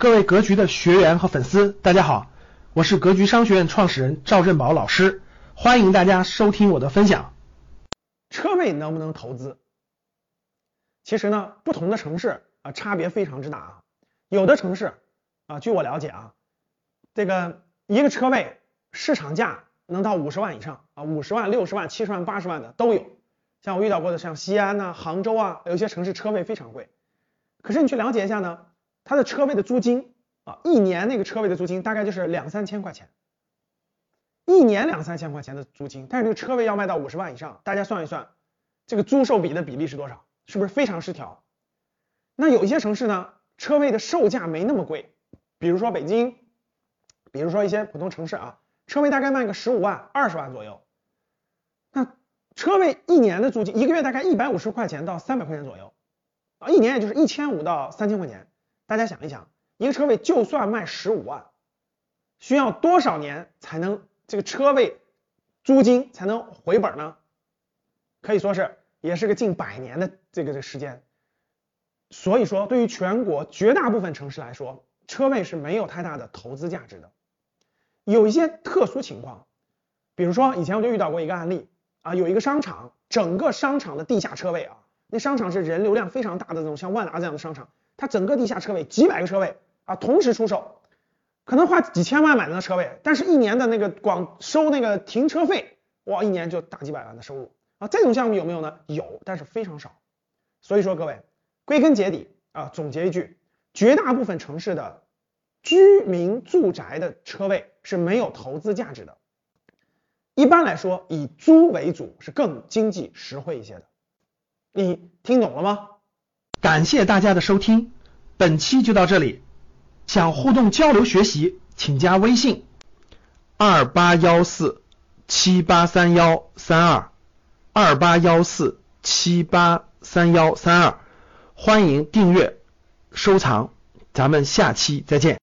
各位格局的学员和粉丝，大家好，我是格局商学院创始人赵振宝老师，欢迎大家收听我的分享。车位能不能投资？其实呢，不同的城市啊，差别非常之大啊。有的城市啊，据我了解啊，这个一个车位市场价能到五十万以上啊，五十万、六十万、七十万、八十万的都有。像我遇到过的，像西安呐、杭州啊，有些城市车位非常贵。可是你去了解一下呢？它的车位的租金啊，一年那个车位的租金大概就是两三千块钱，一年两三千块钱的租金，但是这个车位要卖到五十万以上，大家算一算，这个租售比的比例是多少？是不是非常失调？那有一些城市呢，车位的售价没那么贵，比如说北京，比如说一些普通城市啊，车位大概卖个十五万、二十万左右，那车位一年的租金，一个月大概一百五十块钱到三百块钱左右，啊，一年也就是一千五到三千块钱。大家想一想，一个车位就算卖十五万，需要多少年才能这个车位租金才能回本呢？可以说是也是个近百年的这个这个时间。所以说，对于全国绝大部分城市来说，车位是没有太大的投资价值的。有一些特殊情况，比如说以前我就遇到过一个案例啊，有一个商场，整个商场的地下车位啊，那商场是人流量非常大的这种像万达这样的商场。它整个地下车位几百个车位啊，同时出售，可能花几千万买的那车位，但是一年的那个光收那个停车费，哇，一年就大几百万的收入啊，这种项目有没有呢？有，但是非常少。所以说各位，归根结底啊，总结一句，绝大部分城市的居民住宅的车位是没有投资价值的。一般来说，以租为主是更经济实惠一些的。你听懂了吗？感谢大家的收听，本期就到这里。想互动交流学习，请加微信二八幺四七八三幺三二二八幺四七八三幺三二，欢迎订阅收藏，咱们下期再见。